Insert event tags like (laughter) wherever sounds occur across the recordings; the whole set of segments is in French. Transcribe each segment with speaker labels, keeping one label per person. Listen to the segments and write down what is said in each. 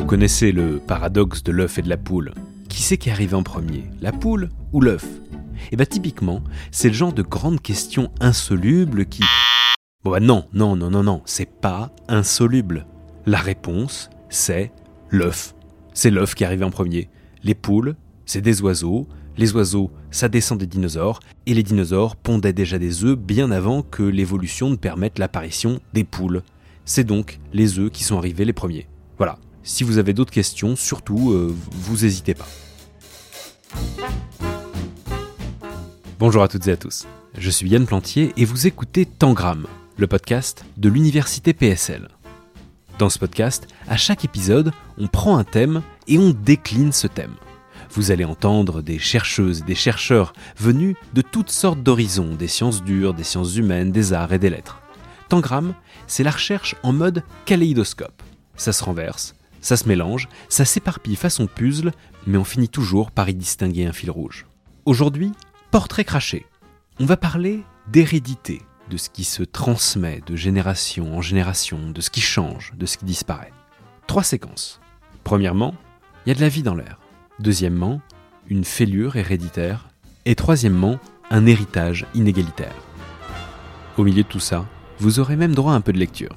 Speaker 1: Vous connaissez le paradoxe de l'œuf et de la poule. Qui c'est qui est arrivé en premier La poule ou l'œuf? Et bah typiquement, c'est le genre de grande question insoluble qui... Bon bah non, non, non, non, non, c'est pas insoluble. La réponse, c'est l'œuf. C'est l'œuf qui est arrivé en premier. Les poules, c'est des oiseaux. Les oiseaux, ça descend des dinosaures. Et les dinosaures pondaient déjà des œufs bien avant que l'évolution ne permette l'apparition des poules. C'est donc les œufs qui sont arrivés les premiers. Voilà. Si vous avez d'autres questions, surtout, euh, vous n'hésitez pas. Bonjour à toutes et à tous. Je suis Yann Plantier et vous écoutez Tangram, le podcast de l'université PSL. Dans ce podcast, à chaque épisode, on prend un thème et on décline ce thème. Vous allez entendre des chercheuses et des chercheurs venus de toutes sortes d'horizons, des sciences dures, des sciences humaines, des arts et des lettres. Tangram, c'est la recherche en mode kaléidoscope. Ça se renverse, ça se mélange, ça s'éparpille façon puzzle, mais on finit toujours par y distinguer un fil rouge. Aujourd'hui, portrait craché. On va parler d'hérédité, de ce qui se transmet de génération en génération, de ce qui change, de ce qui disparaît. Trois séquences. Premièrement, il y a de la vie dans l'air. Deuxièmement, une fêlure héréditaire. Et troisièmement, un héritage inégalitaire. Au milieu de tout ça, vous aurez même droit à un peu de lecture.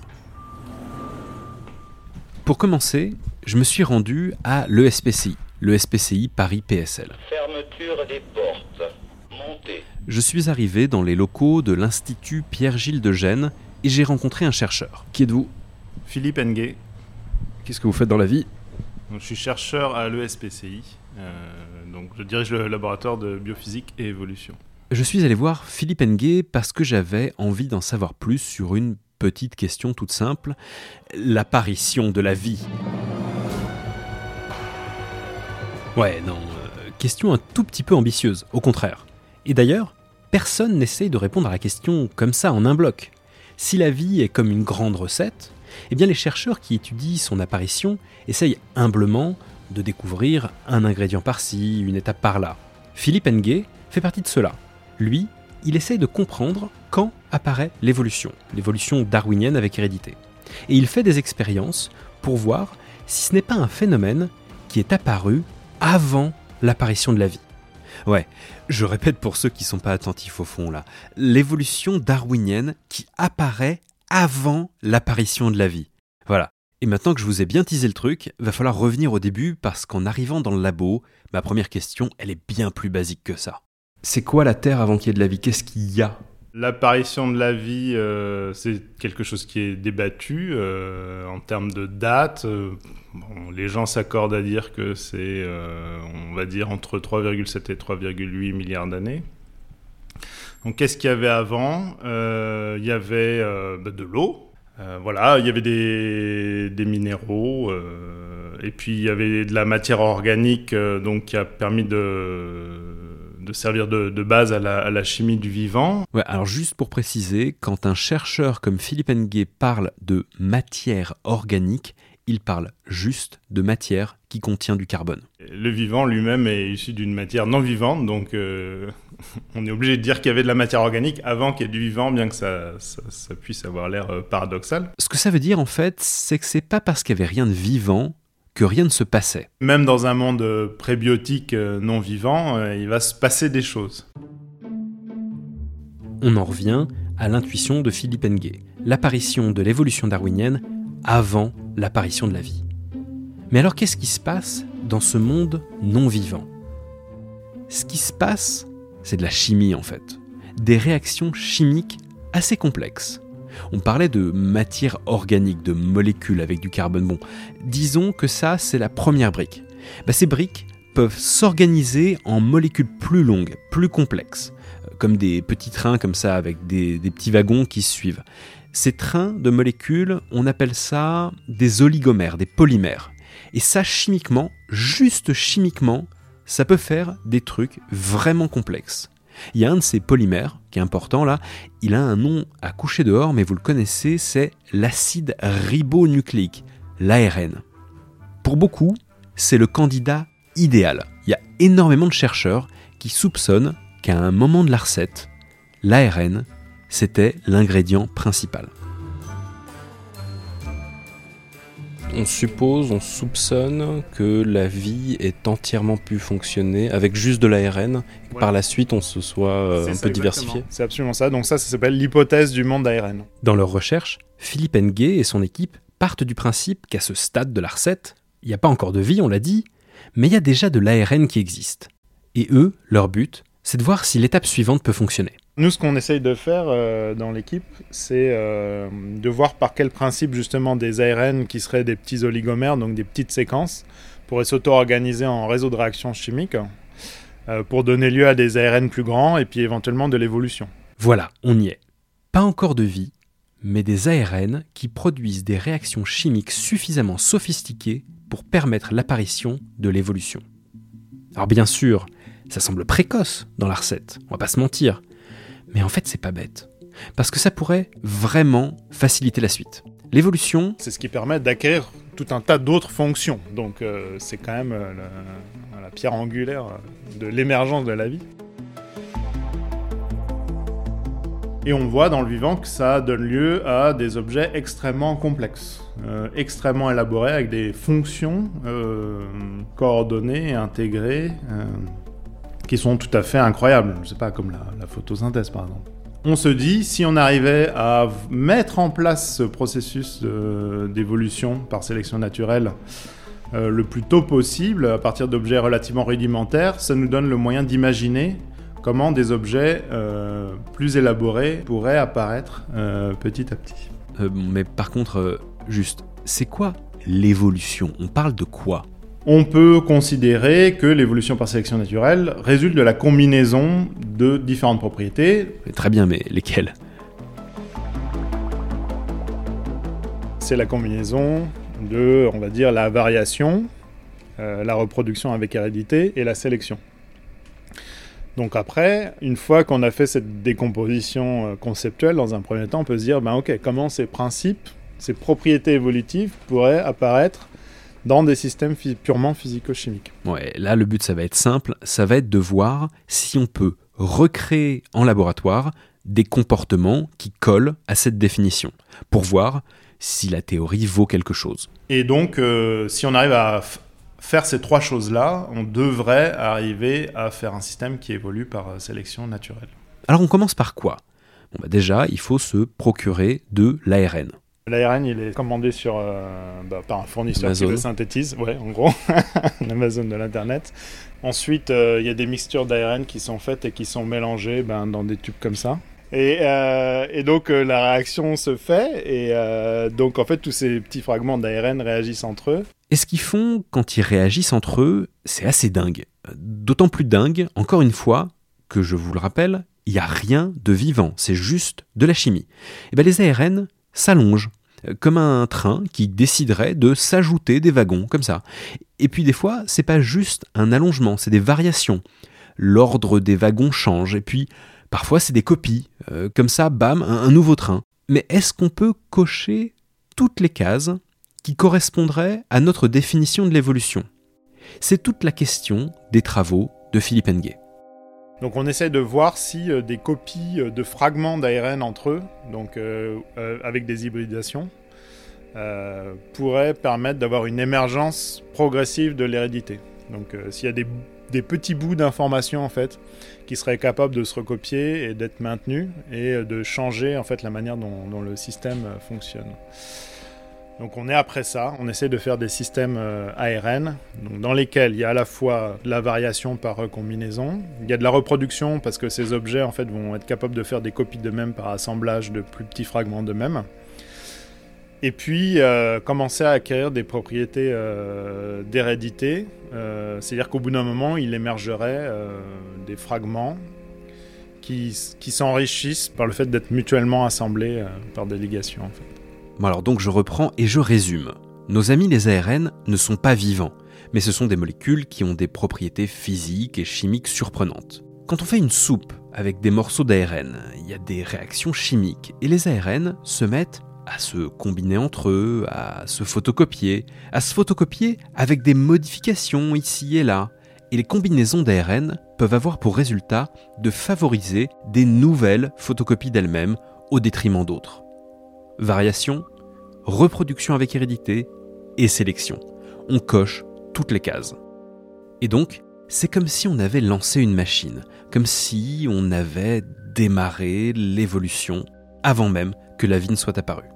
Speaker 1: Pour commencer, je me suis rendu à l'ESPCI, le SPCI Paris PSL.
Speaker 2: Fermeture des portes. Montée.
Speaker 1: Je suis arrivé dans les locaux de l'Institut Pierre-Gilles de Gênes et j'ai rencontré un chercheur. Qui êtes-vous?
Speaker 3: Philippe Nguet.
Speaker 1: Qu'est-ce que vous faites dans la vie?
Speaker 3: Donc, je suis chercheur à l'ESPCI. Euh, donc, je dirige le laboratoire de biophysique et évolution.
Speaker 1: Je suis allé voir Philippe Nguet parce que j'avais envie d'en savoir plus sur une petite question toute simple, l'apparition de la vie. Ouais, non, euh, question un tout petit peu ambitieuse, au contraire. Et d'ailleurs, personne n'essaye de répondre à la question comme ça en un bloc. Si la vie est comme une grande recette, eh bien les chercheurs qui étudient son apparition essayent humblement de découvrir un ingrédient par-ci, une étape par-là. Philippe Nguet fait partie de cela. Lui, il essaye de comprendre quand apparaît l'évolution, l'évolution darwinienne avec hérédité. Et il fait des expériences pour voir si ce n'est pas un phénomène qui est apparu avant l'apparition de la vie. Ouais, je répète pour ceux qui ne sont pas attentifs au fond là, l'évolution darwinienne qui apparaît avant l'apparition de la vie. Voilà. Et maintenant que je vous ai bien teasé le truc, va falloir revenir au début parce qu'en arrivant dans le labo, ma première question, elle est bien plus basique que ça. C'est quoi la Terre avant qu'il y ait de la vie? Qu'est-ce qu'il y a?
Speaker 3: L'apparition de la vie, euh, c'est quelque chose qui est débattu euh, en termes de date. euh, les gens s'accordent à dire que c'est, on va dire, entre 3,7 et 3,8 milliards d'années. Donc, qu'est-ce qu'il y avait avant? Il y avait bah, de l'eau. Voilà, il y avait des, des minéraux. et puis, il y avait de la matière organique donc, qui a permis de, de servir de, de base à la, à la chimie du vivant.
Speaker 1: Ouais, alors juste pour préciser, quand un chercheur comme Philippe Nguet parle de matière organique, il parle juste de matière qui contient du carbone.
Speaker 3: Le vivant lui-même est issu d'une matière non vivante, donc euh, (laughs) on est obligé de dire qu'il y avait de la matière organique avant qu'il y ait du vivant, bien que ça, ça- ça puisse avoir l'air euh, paradoxal.
Speaker 1: Ce que ça veut dire en fait, c'est que c'est pas parce qu'il y avait rien de vivant que rien ne se passait.
Speaker 3: Même dans un monde euh, prébiotique euh, non vivant, euh, il va se passer des choses.
Speaker 1: On en revient à l'intuition de Philippe Nguet, l'apparition de l'évolution darwinienne avant l'apparition de la vie. Mais alors qu'est-ce qui se passe dans ce monde non vivant? Ce qui se passe, c'est de la chimie en fait, des réactions chimiques assez complexes. On parlait de matière organique, de molécules avec du carbone. Bon, disons que ça, c'est la première brique. Bah, ces briques peuvent s'organiser en molécules plus longues, plus complexes comme des petits trains comme ça avec des, petits wagons qui suivent. Ces trains de molécules, on appelle ça des oligomères, des polymères. Et ça, chimiquement, juste chimiquement, ça peut faire des trucs vraiment complexes. Il y a un de ces polymères qui est important là, il a un nom à coucher dehors, mais vous le connaissez, c'est l'acide ribonucléique, l'ARN. Pour beaucoup, c'est le candidat idéal. Il y a énormément de chercheurs qui soupçonnent qu'à un moment de la recette, l'ARN, c'était l'ingrédient principal. On suppose, on soupçonne que la vie est entièrement pu fonctionner avec juste de l'ARN, et que par la suite on se soit euh, un peu diversifié.
Speaker 3: C'est absolument ça, donc ça, ça s'appelle l'hypothèse du monde d'ARN.
Speaker 1: Dans leur recherche, Philippe Nguet et son équipe partent du principe qu'à ce stade de la recette, il n'y a pas encore de vie, on l'a dit, mais il y a déjà de l'ARN qui existe. Et eux, leur but, c'est de voir si l'étape suivante peut fonctionner.
Speaker 3: Nous, ce qu'on essaye de faire euh, dans l'équipe, c'est euh, de voir par quel principe justement des ARN qui seraient des petits oligomères, donc des petites séquences, pourraient s'auto-organiser en réseau de réactions chimiques euh, pour donner lieu à des ARN plus grands et puis éventuellement de l'évolution.
Speaker 1: Voilà, on y est. Pas encore de vie, mais des ARN qui produisent des réactions chimiques suffisamment sophistiquées pour permettre l'apparition de l'évolution. Alors bien sûr, ça semble précoce dans la recette, on va pas se mentir, mais en fait, c'est pas bête. Parce que ça pourrait vraiment faciliter la suite. L'évolution.
Speaker 3: C'est ce qui permet d'acquérir tout un tas d'autres fonctions. Donc, euh, c'est quand même euh, la, pierre angulaire de l'émergence de la vie. Et on voit dans le vivant que ça donne lieu à des objets extrêmement complexes, euh, extrêmement élaborés, avec des fonctions coordonnées intégrées qui sont tout à fait incroyables. Je sais pas, comme la, photosynthèse par exemple. On se dit, si on arrivait à mettre en place ce processus d'évolution par sélection naturelle euh, le plus tôt possible, à partir d'objets relativement rudimentaires, ça nous donne le moyen d'imaginer comment des objets euh, plus élaborés pourraient apparaître euh, petit à petit.
Speaker 1: mais par contre, juste, c'est quoi l'évolution? On parle de quoi?
Speaker 3: On peut considérer que l'évolution par sélection naturelle résulte de la combinaison de différentes propriétés.
Speaker 1: Très bien, mais lesquelles?
Speaker 3: C'est la combinaison de, on va dire, la variation, euh, la reproduction avec hérédité et la sélection. Donc après, une fois qu'on a fait cette décomposition euh, conceptuelle, dans un premier temps, on peut se dire, ben ok, comment ces principes, ces propriétés évolutives pourraient apparaître dans des systèmes purement physico-chimiques.
Speaker 1: Ouais, là le but ça va être simple, ça va être de voir si on peut recréer en laboratoire des comportements qui collent à cette définition, pour voir si la théorie vaut quelque chose.
Speaker 3: Et donc, euh, si on arrive à faire ces trois choses-là, on devrait arriver à faire un système qui évolue par euh, sélection naturelle.
Speaker 1: Alors on commence par quoi? Bon, bah Déjà, il faut se procurer de l'ARN.
Speaker 3: L'ARN, il est commandé sur, euh, bah, par un fournisseur qui le synthétise, ouais, en gros, (laughs) l'Amazon de l'Internet. Ensuite, euh, il y a des mixtures d'ARN qui sont faites et qui sont mélangées ben, dans des tubes comme ça. Et, euh, et donc, la réaction se fait, et donc, en fait, tous ces petits fragments d'ARN réagissent entre eux.
Speaker 1: Et ce qu'ils font quand ils réagissent entre eux, c'est assez dingue. D'autant plus dingue, encore une fois, que je vous le rappelle, il n'y a rien de vivant, c'est juste de la chimie. Et ben les ARN, s'allonge, euh, comme un train qui déciderait de s'ajouter des wagons, comme ça. Et puis des fois, c'est pas juste un allongement, c'est des variations. L'ordre des wagons change, et puis parfois c'est des copies, euh, comme ça, bam, un, nouveau train. Mais est-ce qu'on peut cocher toutes les cases qui correspondraient à notre définition de l'évolution? C'est toute la question des travaux de Philippe Enguet.
Speaker 3: Donc on essaie de voir si euh, des copies euh, de fragments d'ARN entre eux, donc euh, avec des hybridations, pourraient permettre d'avoir une émergence progressive de l'hérédité. Donc s'il y a des, petits bouts d'informations en fait qui seraient capables de se recopier et d'être maintenus et de changer en fait la manière dont le système fonctionne. Donc on est après ça, on essaie de faire des systèmes euh, ARN, dans lesquels il y a à la fois de la variation par recombinaison, il y a de la reproduction parce que ces objets vont être capables de faire des copies d'eux-mêmes par assemblage de plus petits fragments d'eux-mêmes. Et puis euh, commencer à acquérir des propriétés euh, d'hérédité, c'est-à-dire qu'au bout d'un moment il émergerait des fragments qui, s'enrichissent par le fait d'être mutuellement assemblés par fait.
Speaker 1: Bon alors donc je reprends et je résume. Nos amis les ARN ne sont pas vivants, mais ce sont des molécules qui ont des propriétés physiques et chimiques surprenantes. Quand on fait une soupe avec des morceaux d'ARN, il y a des réactions chimiques et les ARN se mettent à se combiner entre eux, à se photocopier, à se photocopier avec des modifications ici et là. Et les combinaisons d'ARN peuvent avoir pour résultat de favoriser des nouvelles photocopies d'elles-mêmes au détriment d'autres variation, reproduction avec hérédité, et sélection. On coche toutes les cases. Et donc, c'est comme si on avait lancé une machine, comme si on avait démarré l'évolution avant même que la vie ne soit apparue.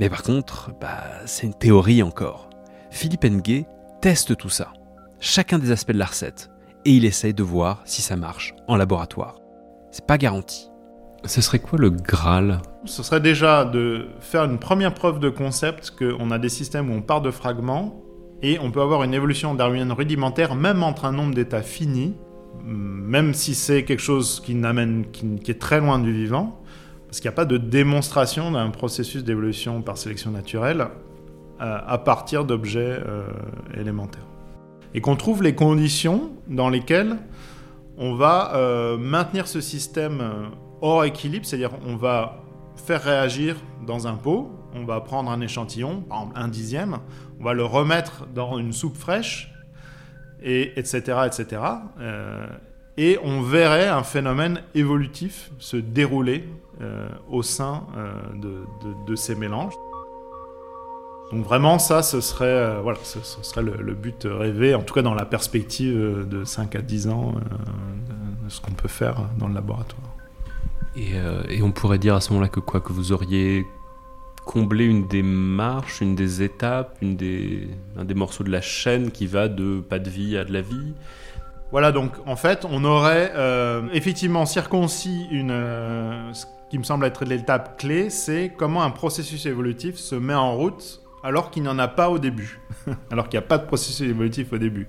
Speaker 1: Mais par contre, bah, c'est une théorie encore. Philippe Nguet teste tout ça, chacun des aspects de la recette, et il essaye de voir si ça marche en laboratoire. C'est pas garanti. Ce serait quoi le Graal?
Speaker 3: Ce serait déjà de faire une première preuve de concept qu'on a des systèmes où on part de fragments et on peut avoir une évolution darwinienne rudimentaire même entre un nombre d'états finis, même si c'est quelque chose qui, n'amène, qui, est très loin du vivant, parce qu'il n'y a pas de démonstration d'un processus d'évolution par sélection naturelle euh, à partir d'objets euh, élémentaires. Et qu'on trouve les conditions dans lesquelles on va euh, maintenir ce système hors équilibre, c'est-à-dire on va faire réagir dans un pot, on va prendre un échantillon, par exemple un dixième, on va le remettre dans une soupe fraîche, et etc. etc. Euh, et on verrait un phénomène évolutif se dérouler euh, au sein euh, de, ces mélanges. Donc vraiment, ça, ce serait, voilà, ce, serait le, but rêvé, en tout cas dans la perspective de 5 à 10 ans de ce qu'on peut faire dans le laboratoire.
Speaker 1: Euh, et, on pourrait dire à ce moment-là que quoi Que vous auriez comblé une des marches, une des étapes, une des, un des morceaux de la chaîne qui va de pas de vie à de la vie?
Speaker 3: Voilà, donc en fait, on aurait euh, effectivement circoncis une. Euh, ce qui me semble être l'étape clé, c'est comment un processus évolutif se met en route alors qu'il n'y en a pas au début. (laughs) alors qu'il n'y a pas de processus évolutif au début.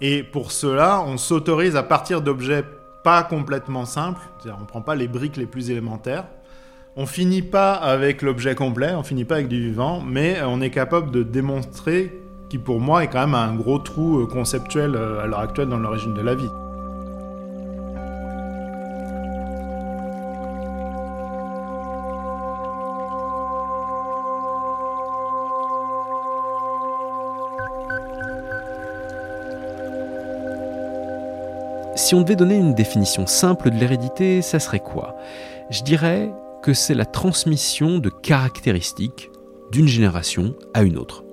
Speaker 3: et pour cela, on s'autorise à partir d'objets pas complètement simple, c'est-à-dire on prend pas les briques les plus élémentaires. On finit pas avec l'objet complet, on finit pas avec du vivant, mais on est capable de démontrer qui pour moi est quand même un gros trou euh, conceptuel euh, à l'heure actuelle dans l'origine de la vie.
Speaker 1: Si on devait donner une définition simple de l'hérédité, ça serait quoi? Je dirais que c'est la transmission de caractéristiques d'une génération à une autre.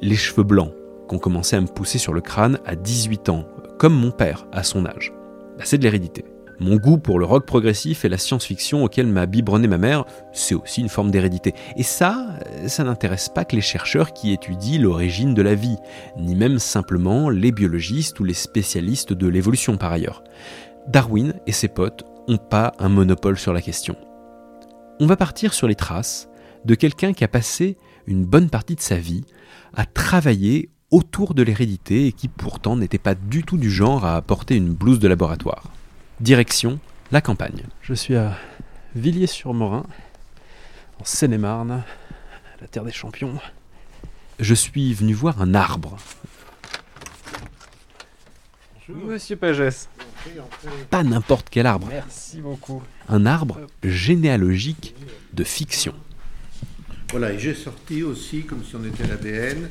Speaker 1: Les cheveux blancs qu'ont commencé à me pousser sur le crâne à 18 ans, comme mon père à son âge, bah, c'est de l'hérédité. Mon goût pour le rock progressif et la science-fiction auquel m'a biberonné ma mère, c'est aussi une forme d'hérédité. Et ça, ça n'intéresse pas que les chercheurs qui étudient l'origine de la vie, ni même simplement les biologistes ou les spécialistes de l'évolution par ailleurs. Darwin et ses potes n'ont pas un monopole sur la question. On va partir sur les traces de quelqu'un qui a passé une bonne partie de sa vie à travailler autour de l'hérédité et qui pourtant n'était pas du tout du genre à porter une blouse de laboratoire. Direction la campagne. Je suis à Villiers-sur-Morin, en Seine-et-Marne, la terre des champions. Je suis venu voir un arbre.
Speaker 4: Bonjour. Monsieur Pagès.
Speaker 1: Pas n'importe quel arbre.
Speaker 4: Merci beaucoup.
Speaker 1: Un arbre généalogique de fiction.
Speaker 5: Voilà, et j'ai sorti aussi, comme si on était l'ADN,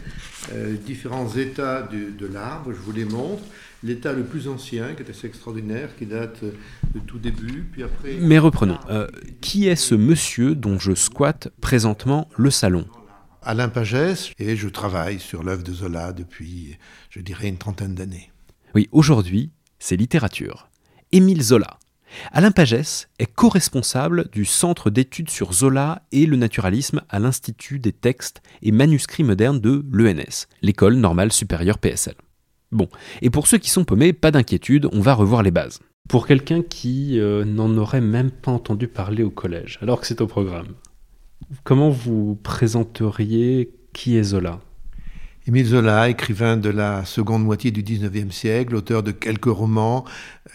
Speaker 5: euh, différents états de, l'arbre. Je vous les montre. L'état le plus ancien, qui est assez extraordinaire, qui date de tout début, puis après...
Speaker 1: Mais reprenons. Euh, qui est ce monsieur dont je squatte présentement le salon?
Speaker 5: Alain Pagès, et je travaille sur l'œuvre de Zola depuis, je dirais, une trentaine d'années.
Speaker 1: Oui, aujourd'hui, c'est littérature. Émile Zola, Alain Pagès est co-responsable du Centre d'études sur Zola et le naturalisme à l'Institut des textes et manuscrits modernes de l'ENS, l'École normale supérieure PSL. Bon, et pour ceux qui sont paumés, pas d'inquiétude, on va revoir les bases. Pour quelqu'un qui euh, n'en aurait même pas entendu parler au collège, alors que c'est au programme, comment vous présenteriez qui est Zola?
Speaker 5: Émile Zola, écrivain de la seconde moitié du XIXe siècle, auteur de quelques romans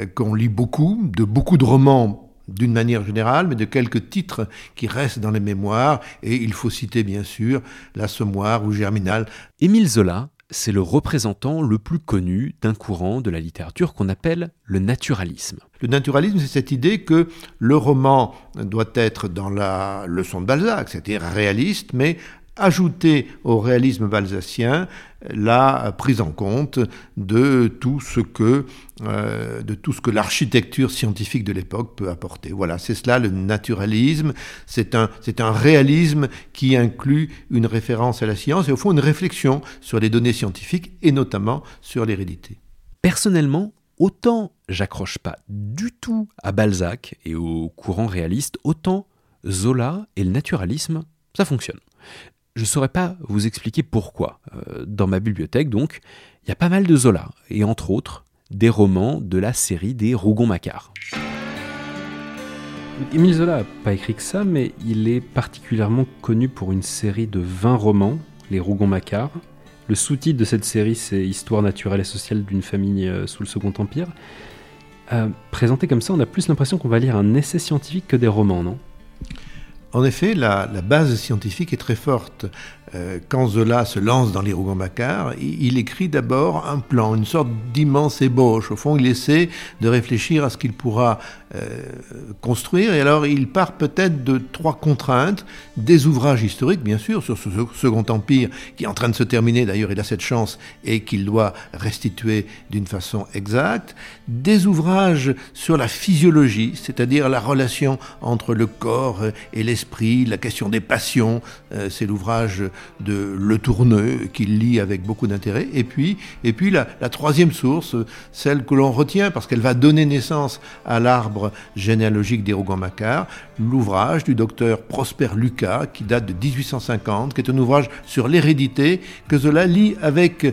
Speaker 5: euh, qu'on lit beaucoup, de beaucoup de romans d'une manière générale, mais de quelques titres qui restent dans les mémoires, et il faut citer bien sûr L'Assommoir ou Germinal.
Speaker 1: Émile Zola, c'est le représentant le plus connu d'un courant de la littérature qu'on appelle le naturalisme.
Speaker 5: Le naturalisme, c'est cette idée que le roman doit être dans la leçon de Balzac, c'est-à-dire réaliste, mais ajouter au réalisme balzacien la prise en compte de tout ce que, euh, que l'architecture scientifique de l'époque peut apporter. Voilà, c'est cela le naturalisme. C'est un, un réalisme qui inclut une référence à la science et au fond une réflexion sur les données scientifiques et notamment sur l'hérédité.
Speaker 1: Personnellement, autant j'accroche pas du tout à Balzac et au courant réaliste, autant Zola et le naturalisme, ça fonctionne. Je ne saurais pas vous expliquer pourquoi. Euh, dans ma bibliothèque, donc, il y a pas mal de Zola, et entre autres, des romans de la série des Rougon-Macquart. Émile Zola n'a pas écrit que ça, mais il est particulièrement connu pour une série de 20 romans, les Rougon-Macquart. Le sous-titre de cette série, c'est Histoire naturelle et sociale d'une famille euh, sous le Second Empire. Euh, présenté comme ça, on a plus l'impression qu'on va lire un essai scientifique que des romans, non?
Speaker 5: En effet, la, base scientifique est très forte. Euh, quand Zola se lance dans les Rougon-Macquart, il, écrit d'abord un plan, une sorte d'immense ébauche. Au fond, il essaie de réfléchir à ce qu'il pourra euh, construire. Et alors, il part peut-être de trois contraintes. Des ouvrages historiques, bien sûr, sur ce Second Empire, qui est en train de se terminer, d'ailleurs, il a cette chance, et qu'il doit restituer d'une façon exacte. Des ouvrages sur la physiologie, c'est-à-dire la relation entre le corps et l'esprit, la question des passions. Euh, c'est l'ouvrage de Le Tourneux, qu'il lit avec beaucoup d'intérêt. Et puis, et puis la, troisième source, celle que l'on retient parce qu'elle va donner naissance à l'arbre généalogique des Rougon-Macquart, l'ouvrage du docteur Prosper Lucas, qui date de 1850, qui est un ouvrage sur l'hérédité que Zola lit avec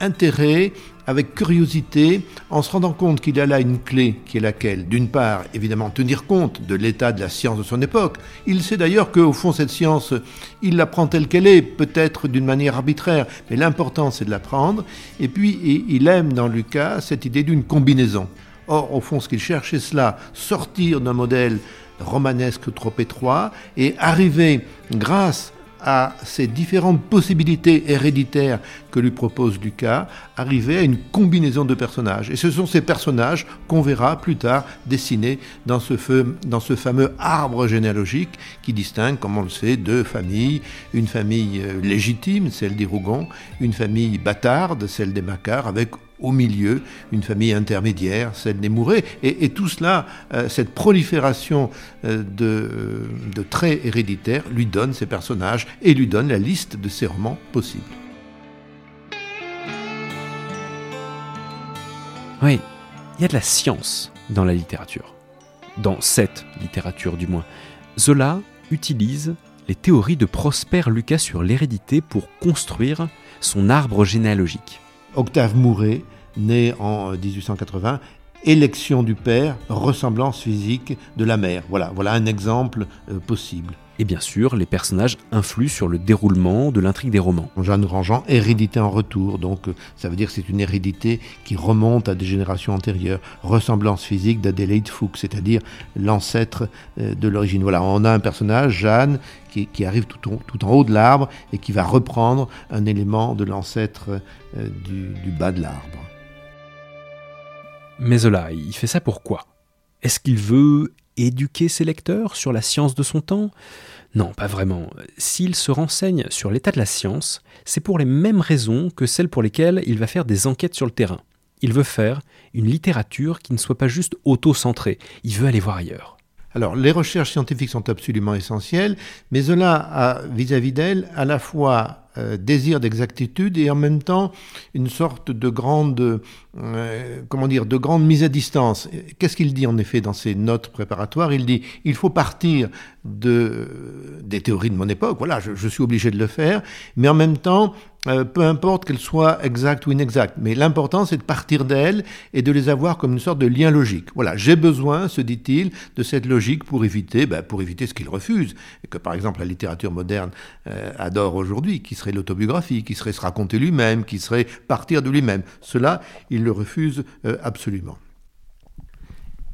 Speaker 5: intérêt avec curiosité, en se rendant compte qu'il a là une clé qui est laquelle D'une part, évidemment, tenir compte de l'état de la science de son époque. Il sait d'ailleurs qu'au fond, cette science, il la prend telle qu'elle est, peut-être d'une manière arbitraire, mais l'important, c'est de la prendre. Et puis, il aime dans Lucas cette idée d'une combinaison. Or, au fond, ce qu'il cherche, c'est cela, sortir d'un modèle romanesque trop étroit et arriver, grâce à ces différentes possibilités héréditaires que lui propose Lucas, arriver à une combinaison de personnages. Et ce sont ces personnages qu'on verra plus tard dessinés dans ce, fameux arbre généalogique qui distingue, comme on le sait, deux familles. Une famille euh, légitime, celle des Rougons, une famille bâtarde, celle des Macquart, avec au milieu, une famille intermédiaire, celle des Mouret. Et, tout cela, euh, cette prolifération euh, de, de, traits héréditaires, lui donne ces personnages et lui donne la liste de ses romans possibles.
Speaker 1: Oui, il y a de la science dans la littérature. Dans cette littérature, du moins. Zola utilise les théories de Prosper Lucas sur l'hérédité pour construire son arbre généalogique.
Speaker 5: Octave Mouret, né en 1880, élection du père, ressemblance physique de la mère. Voilà, voilà un exemple euh, possible.
Speaker 1: Et bien sûr, les personnages influent sur le déroulement de l'intrigue des romans.
Speaker 5: Jeanne Grandjean, hérédité en retour, donc euh, ça veut dire que c'est une hérédité qui remonte à des générations antérieures. Ressemblance physique d'Adélaïde Fuchs, c'est-à-dire l'ancêtre euh, de l'origine. Voilà, on a un personnage, Jeanne, qui, arrive tout en, haut de l'arbre et qui va reprendre un élément de l'ancêtre du bas de l'arbre.
Speaker 1: Mais Zola, il fait ça pourquoi Est-ce qu'il veut éduquer ses lecteurs sur la science de son temps? Non, pas vraiment. S'il se renseigne sur l'état de la science, c'est pour les mêmes raisons que celles pour lesquelles il va faire des enquêtes sur le terrain. Il veut faire une littérature qui ne soit pas juste auto-centrée, il veut aller voir ailleurs.
Speaker 5: Alors, les recherches scientifiques sont absolument essentielles, mais Zola a vis-à-vis d'elle à la fois euh, désir d'exactitude et en même temps une sorte de grande, euh, comment dire, de grande mise à distance. Qu'est-ce qu'il dit en effet dans ses notes préparatoires? Il dit il faut partir de, des théories de mon époque, voilà, je, suis obligé de le faire, mais en même temps, euh, peu importe qu'elles soient exactes ou inexactes, mais l'important c'est de partir d'elles et de les avoir comme une sorte de lien logique. Voilà, j'ai besoin, se dit-il, de cette logique pour éviter, ben, pour éviter ce qu'il refuse, et que par exemple la littérature moderne adore aujourd'hui, qui serait l'autobiographie, qui serait se raconter lui-même, qui serait partir de lui-même. Cela, il le refuse euh, absolument.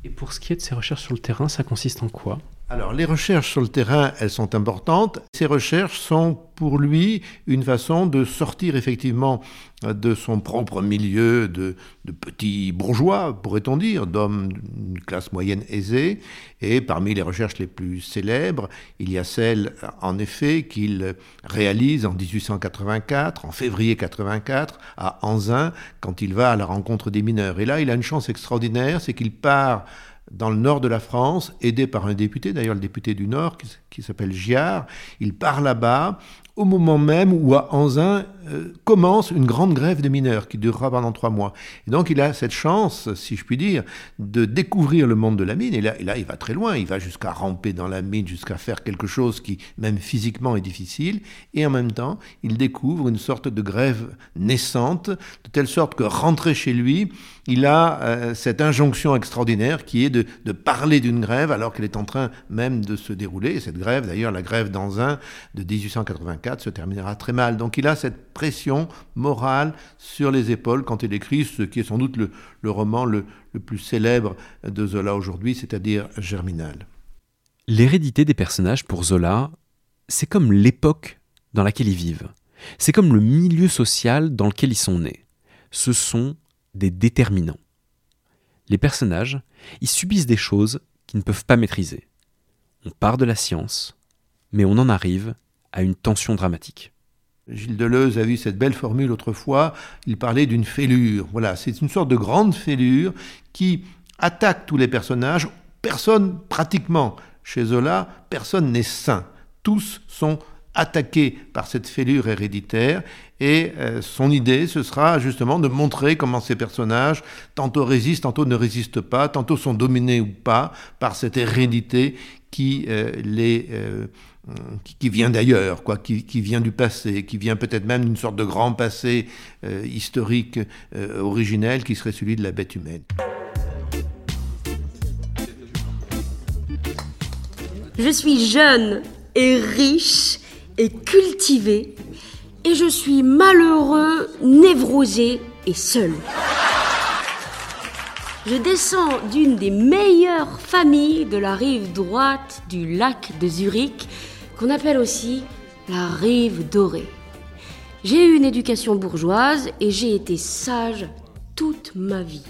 Speaker 1: Et pour ce qui est de ses recherches sur le terrain, ça consiste en quoi?
Speaker 5: Alors, les recherches sur le terrain, elles sont importantes. Ces recherches sont pour lui une façon de sortir effectivement de son propre milieu de, petits bourgeois, pourrait-on dire, d'hommes d'une classe moyenne aisée. Et parmi les recherches les plus célèbres, il y a celle, en effet, qu'il réalise en 1884, en février 84, à Anzin, quand il va à la rencontre des mineurs. Et là, il a une chance extraordinaire, c'est qu'il part dans le nord de la France, aidé par un député, d'ailleurs le député du Nord, qui, s'appelle Giard. Il part là-bas au moment même où à Anzin euh, commence une grande grève des mineurs qui durera pendant trois mois. Et donc il a cette chance, si je puis dire, de découvrir le monde de la mine. Et là, il va très loin, il va jusqu'à ramper dans la mine, jusqu'à faire quelque chose qui, même physiquement, est difficile. Et en même temps, il découvre une sorte de grève naissante, de telle sorte que rentrer chez lui, il a euh, cette injonction extraordinaire qui est de, de parler d'une grève alors qu'elle est en train même de se dérouler. Et cette grève, d'ailleurs, la grève d'Anzin de 1884, se terminera très mal. Donc il a cette pression morale sur les épaules quand il écrit ce qui est sans doute le, roman le, le plus célèbre de Zola aujourd'hui, c'est-à-dire Germinal.
Speaker 1: L'hérédité des personnages pour Zola, c'est comme l'époque dans laquelle ils vivent. C'est comme le milieu social dans lequel ils sont nés. Ce sont des déterminants. Les personnages, ils subissent des choses qu'ils ne peuvent pas maîtriser. On part de la science, mais on en arrive à une tension dramatique.
Speaker 5: Gilles Deleuze a vu cette belle formule autrefois, il parlait d'une fêlure. Voilà, c'est une sorte de grande fêlure qui attaque tous les personnages. Personne, pratiquement, chez Zola, personne n'est sain. Tous sont attaqués par cette fêlure héréditaire et euh, son idée, ce sera justement de montrer comment ces personnages tantôt résistent, tantôt ne résistent pas, tantôt sont dominés ou pas par cette hérédité qui euh, les euh, qui, vient d'ailleurs, quoi, qui, vient du passé, qui vient peut-être même d'une sorte de grand passé euh, historique euh, originel qui serait celui de la bête humaine.
Speaker 6: Je suis jeune et riche et cultivé et je suis malheureux, névrosé et seul. Je descends d'une des meilleures familles de la rive droite du lac de Zurich qu'on appelle aussi la rive dorée. J'ai eu une éducation bourgeoise et j'ai été sage toute ma vie.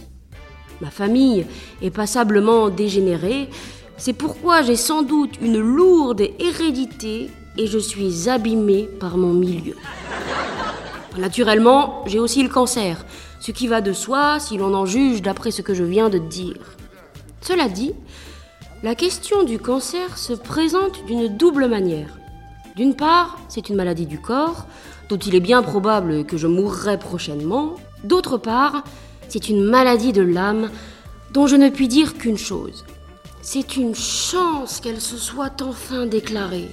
Speaker 6: Ma famille est passablement dégénérée, c'est pourquoi j'ai sans doute une lourde hérédité et je suis abîmée par mon milieu. Naturellement, j'ai aussi le cancer, ce qui va de soi si l'on en juge d'après ce que je viens de dire. Cela dit, la question du cancer se présente d'une double manière. D'une part, c'est une maladie du corps, dont il est bien probable que je mourrai prochainement. D'autre part, c'est une maladie de l'âme dont je ne puis dire qu'une chose. C'est une chance qu'elle se soit enfin déclarée.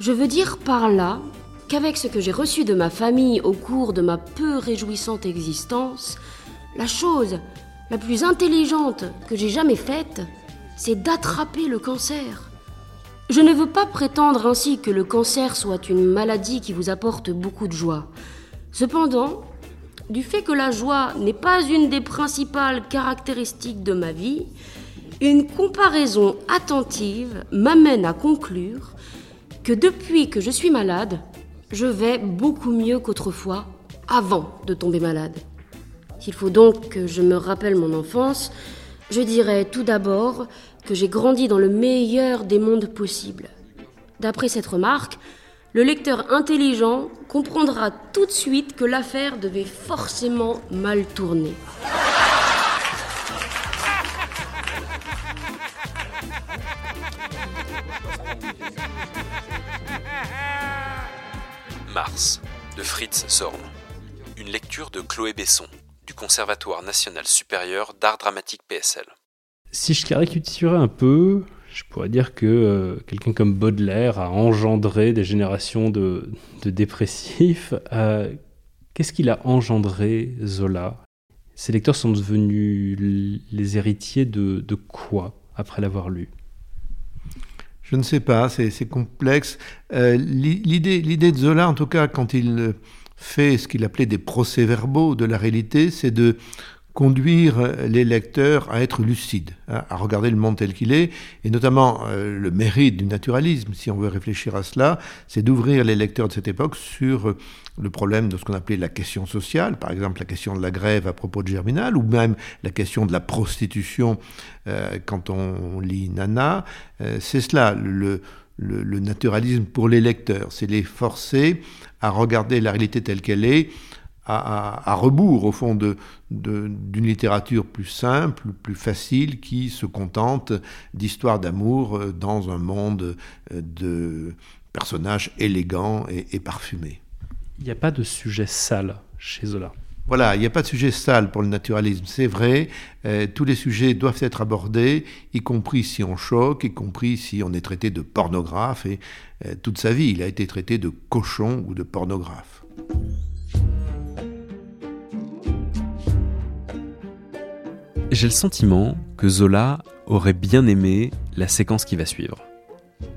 Speaker 6: Je veux dire par là qu'avec ce que j'ai reçu de ma famille au cours de ma peu réjouissante existence, la chose la plus intelligente que j'ai jamais faite, c'est d'attraper le cancer. Je ne veux pas prétendre ainsi que le cancer soit une maladie qui vous apporte beaucoup de joie. Cependant, du fait que la joie n'est pas une des principales caractéristiques de ma vie, une comparaison attentive m'amène à conclure que depuis que je suis malade, je vais beaucoup mieux qu'autrefois, avant de tomber malade. S'il faut donc que je me rappelle mon enfance, je dirais tout d'abord que j'ai grandi dans le meilleur des mondes possibles. D'après cette remarque, le lecteur intelligent comprendra tout de suite que l'affaire devait forcément mal tourner.
Speaker 1: Mars, de Fritz Zorn. Une lecture de Chloé Besson. Conservatoire national supérieur d'art dramatique PSL.
Speaker 7: Si je caricaturais un peu, je pourrais dire que euh, quelqu'un comme Baudelaire a engendré des générations de, dépressifs. Euh, qu'est-ce qu'il a engendré, Zola? Ces lecteurs sont devenus les héritiers de, quoi après l'avoir lu?
Speaker 5: Je ne sais pas, c'est complexe. Euh, l'idée de Zola, en tout cas, quand il fait ce qu'il appelait des procès-verbaux de la réalité, c'est de conduire les lecteurs à être lucides, hein, à regarder le monde tel qu'il est, et notamment euh, le mérite du naturalisme, si on veut réfléchir à cela, c'est d'ouvrir les lecteurs de cette époque sur le problème de ce qu'on appelait la question sociale, par exemple la question de la grève à propos de Germinal, ou même la question de la prostitution euh, quand on lit Nana. Euh, c'est cela, le, le, naturalisme pour les lecteurs, c'est les forcer à regarder la réalité telle qu'elle est, à, rebours, au fond, d'une de, littérature plus simple, plus facile, qui se contente d'histoires d'amour euh, dans un monde de personnages élégants et parfumés.
Speaker 7: Il n'y a pas de sujet sale chez Zola.
Speaker 5: Voilà, il n'y a pas de sujet sale pour le naturalisme, c'est vrai. Euh, tous les sujets doivent être abordés, y compris si on choque, y compris si on est traité de pornographe. Et euh, toute sa vie, il a été traité de cochon ou de pornographe.
Speaker 1: J'ai le sentiment que Zola aurait bien aimé la séquence qui va suivre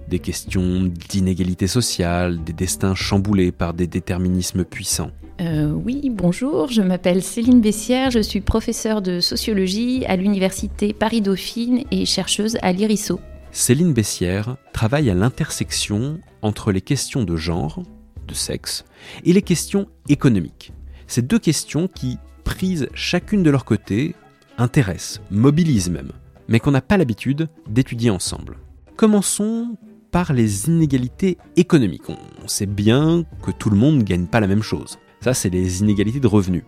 Speaker 1: des questions d'inégalité sociale, des destins chamboulés par des déterminismes puissants.
Speaker 8: Euh, oui, bonjour, je m'appelle Céline Bessière, je suis professeure de sociologie à l'université Paris-Dauphine et chercheuse à l'IRISO.
Speaker 1: Céline Bessière travaille à l'intersection entre les questions de genre, de sexe, et les questions économiques. Ces deux questions qui, prises chacune de leur côté, intéressent, mobilisent même, mais qu'on n'a pas l'habitude d'étudier ensemble. Commençons par les inégalités économiques. On sait bien que tout le monde ne gagne pas la même chose. Ça, c'est les inégalités de revenus.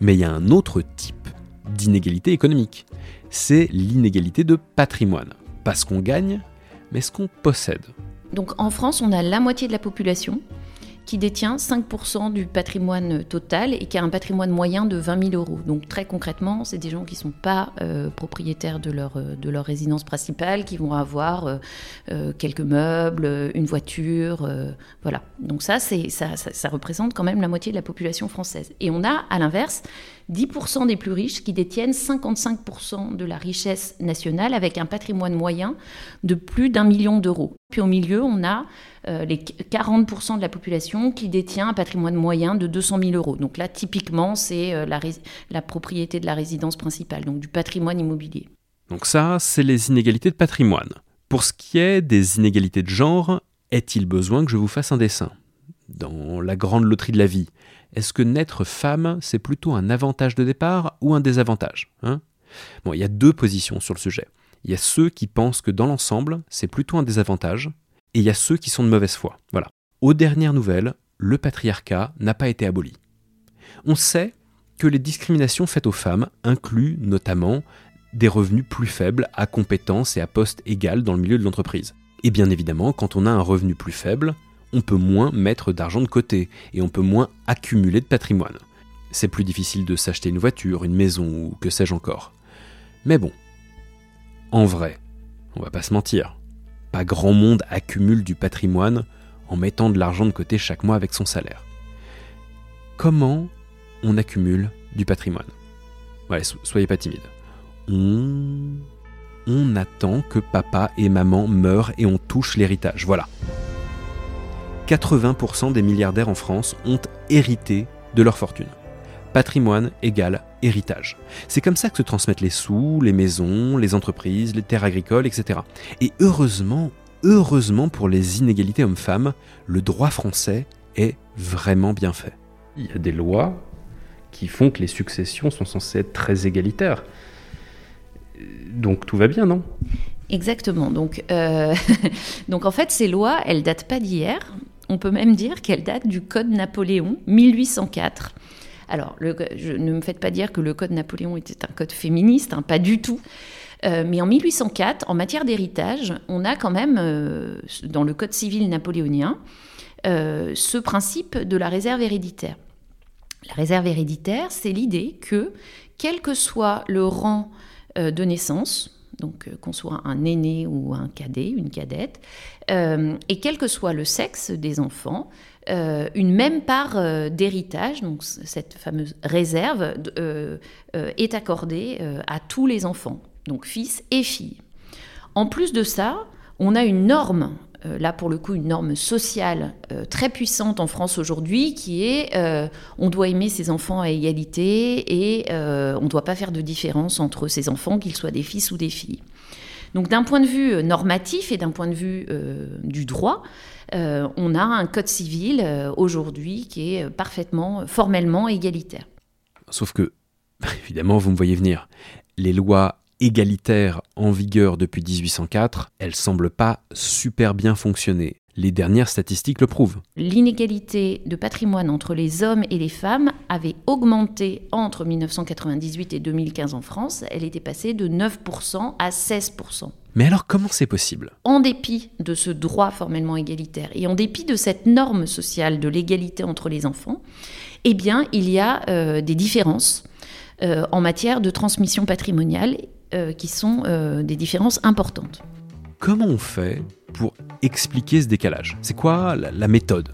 Speaker 1: Mais il y a un autre type d'inégalité économique. C'est l'inégalité de patrimoine. Pas ce qu'on gagne, mais ce qu'on possède.
Speaker 8: Donc en France, on a la moitié de la population qui détient 5% du patrimoine total et qui a un patrimoine moyen de 20 000 euros. Donc très concrètement, c'est des gens qui ne sont pas euh, propriétaires de leur, euh, de leur résidence principale, qui vont avoir euh, quelques meubles, une voiture, voilà. Donc ça, ça, ça, ça représente quand même la moitié de la population française. Et on a, à l'inverse, 10% des plus riches qui détiennent 55% de la richesse nationale avec un patrimoine moyen de plus d'un million d'euros. Puis au milieu, on a euh, les 40% de la population qui détient un patrimoine moyen de 200 000 euros. Donc là, typiquement, c'est euh, la, la propriété de la résidence principale, donc du patrimoine immobilier.
Speaker 1: Donc ça, c'est les inégalités de patrimoine. Pour ce qui est des inégalités de genre, est-il besoin que je vous fasse un dessin? Dans la grande loterie de la vie, est-ce que naître femme, c'est plutôt un avantage de départ ou un désavantage hein? Bon, il y a deux positions sur le sujet. Il y a ceux qui pensent que dans l'ensemble, c'est plutôt un désavantage, et il y a ceux qui sont de mauvaise foi. Voilà. Aux dernières nouvelles, le patriarcat n'a pas été aboli. On sait que les discriminations faites aux femmes incluent notamment des revenus plus faibles à compétences et à poste égal dans le milieu de l'entreprise. Et bien évidemment, quand on a un revenu plus faible, on peut moins mettre d'argent de côté et on peut moins accumuler de patrimoine. C'est plus difficile de s'acheter une voiture, une maison ou que sais-je encore. Mais bon, en vrai, on va pas se mentir, pas grand monde accumule du patrimoine en mettant de l'argent de côté chaque mois avec son salaire. Comment on accumule du patrimoine? Ouais, soyez pas timide. On... on attend que papa et maman meurent et on touche l'héritage. Voilà. 80% des milliardaires en France ont hérité de leur fortune. Patrimoine égale héritage. C'est comme ça que se transmettent les sous, les maisons, les entreprises, les terres agricoles, etc. Et heureusement, heureusement pour les inégalités hommes-femmes, le droit français est vraiment bien fait.
Speaker 7: Il y a des lois qui font que les successions sont censées être très égalitaires. Donc tout va bien, non?
Speaker 8: Exactement. Donc, euh, (laughs) donc en fait, ces lois, elles datent pas d'hier. On peut même dire qu'elle date du Code Napoléon 1804. Alors, ne me faites pas dire que le Code Napoléon était un code féministe, hein, pas du tout. Euh, mais en 1804, en matière d'héritage, on a quand même, euh, dans le Code civil napoléonien, euh, ce principe de la réserve héréditaire. La réserve héréditaire, c'est l'idée que, quel que soit le rang de naissance, donc qu'on soit un aîné ou un cadet, une cadette, euh, et quel que soit le sexe des enfants, euh, une même part d'héritage, donc cette fameuse réserve, est accordée à tous les enfants, donc fils et filles. En plus de ça, on a une norme euh, là pour le coup une norme sociale euh, très puissante en France aujourd'hui, qui est euh, on doit aimer ses enfants à égalité et on ne doit pas faire de différence entre ses enfants, qu'ils soient des fils ou des filles. Donc d'un point de vue normatif et d'un point de vue du droit, on a un code civil aujourd'hui qui est parfaitement, formellement égalitaire.
Speaker 1: Sauf que, (laughs) évidemment, vous me voyez venir, les lois égalitaire en vigueur depuis 1804, elle semble pas super bien fonctionner. Les dernières statistiques le prouvent.
Speaker 8: L'inégalité de patrimoine entre les hommes et les femmes avait augmenté entre 1998 et 2015 en France. Elle était passée de 9% à 16%.
Speaker 1: Mais alors comment c'est possible?
Speaker 8: En dépit de ce droit formellement égalitaire et en dépit de cette norme sociale de l'égalité entre les enfants, eh bien il y a euh, des différences euh, en matière de transmission patrimoniale euh, qui sont des différences importantes.
Speaker 1: Comment on fait pour expliquer ce décalage? C'est quoi la, méthode?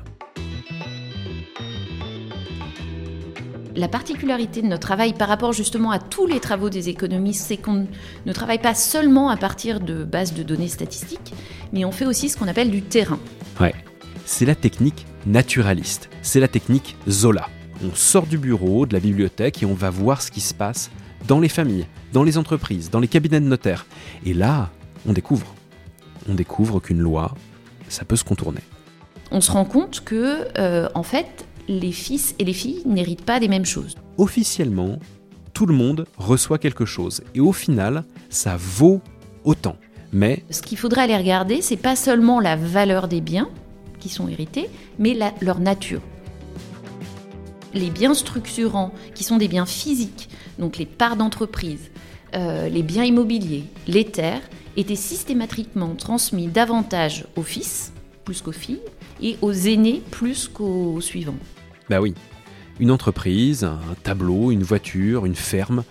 Speaker 8: La particularité de notre travail par rapport justement à tous les travaux des économistes, c'est qu'on ne travaille pas seulement à partir de bases de données statistiques, mais on fait aussi ce qu'on appelle du terrain.
Speaker 1: Ouais, c'est la technique naturaliste, c'est la technique Zola. On sort du bureau, de la bibliothèque et on va voir ce qui se passe dans les familles, dans les entreprises, dans les cabinets de notaires. Et là, on découvre. On découvre qu'une loi, ça peut se contourner.
Speaker 8: On se rend compte que, euh, en fait, les fils et les filles n'héritent pas des mêmes choses.
Speaker 1: Officiellement, tout le monde reçoit quelque chose. Et au final, ça vaut autant. Mais.
Speaker 8: Ce qu'il faudrait aller regarder, c'est pas seulement la valeur des biens qui sont hérités, mais leur nature. Les biens structurants, qui sont des biens physiques, donc les parts d'entreprise, euh, les biens immobiliers, les terres, étaient systématiquement transmis davantage aux fils, plus qu'aux filles, et aux aînés, plus qu'aux suivants.
Speaker 1: Bah oui. Une entreprise, un tableau, une voiture, une ferme,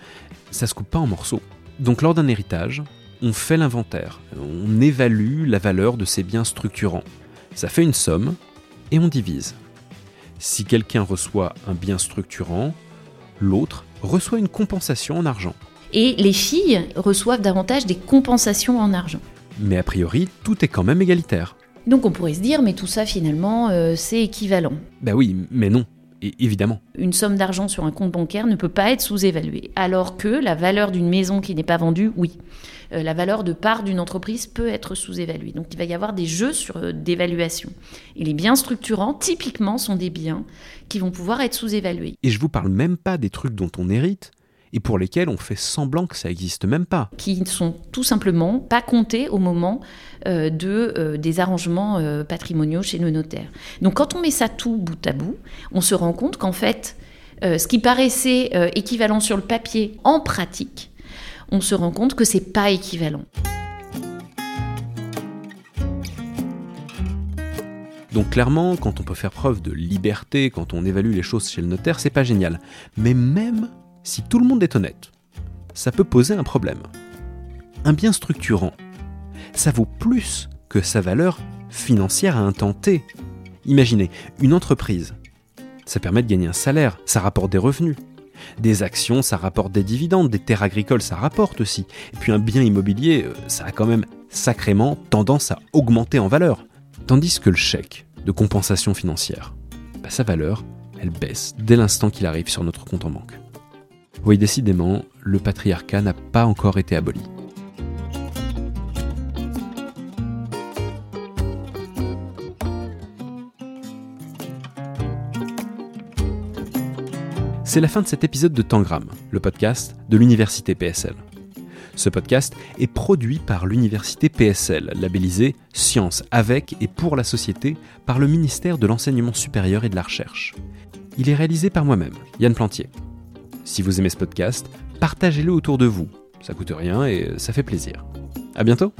Speaker 1: ça se coupe pas en morceaux. Donc lors d'un héritage, on fait l'inventaire, on évalue la valeur de ces biens structurants. Ça fait une somme et on divise. Si quelqu'un reçoit un bien structurant, l'autre reçoit une compensation en argent.
Speaker 8: Et les filles reçoivent davantage des compensations en argent.
Speaker 1: Mais a priori, tout est quand même égalitaire.
Speaker 8: Donc on pourrait se dire, mais tout ça finalement, euh, c'est équivalent.
Speaker 1: Ben oui, mais non, et évidemment.
Speaker 8: Une somme d'argent sur un compte bancaire ne peut pas être sous-évaluée, alors que la valeur d'une maison qui n'est pas vendue, oui. Euh, la valeur de part d'une entreprise peut être sous-évaluée. Donc il va y avoir des jeux sur euh, d'évaluation. Et les biens structurants, typiquement, sont des biens qui vont pouvoir être sous-évalués.
Speaker 1: Et je vous parle même pas des trucs dont on hérite, et pour lesquels on fait semblant que ça n'existe même pas.
Speaker 8: Qui ne sont tout simplement pas comptés au moment euh, de, des arrangements patrimoniaux chez le notaire. Donc quand on met ça tout bout à bout, on se rend compte qu'en fait, ce qui paraissait équivalent sur le papier, en pratique, on se rend compte que c'est pas équivalent.
Speaker 1: Donc clairement, quand on peut faire preuve de liberté, quand on évalue les choses chez le notaire, c'est pas génial. Mais même si tout le monde est honnête, ça peut poser un problème. Un bien structurant, ça vaut plus que sa valeur financière à un temps T. Imaginez, une entreprise, ça permet de gagner un salaire, ça rapporte des revenus. Des actions, ça rapporte des dividendes, des terres agricoles, ça rapporte aussi. Et puis un bien immobilier, euh, ça a quand même sacrément tendance à augmenter en valeur. Tandis que le chèque de compensation financière, bah, sa valeur, elle baisse dès l'instant qu'il arrive sur notre compte en banque. Oui, décidément, le patriarcat n'a pas encore été aboli. C'est la fin de cet épisode de Tangram, le podcast de l'Université PSL. Ce podcast est produit par l'Université PSL, labellisé Science avec et pour la société par le ministère de l'Enseignement supérieur et de la Recherche. Il est réalisé par moi-même, Yann Plantier. Si vous aimez ce podcast, partagez-le autour de vous. Ça coûte rien et ça fait plaisir. À bientôt!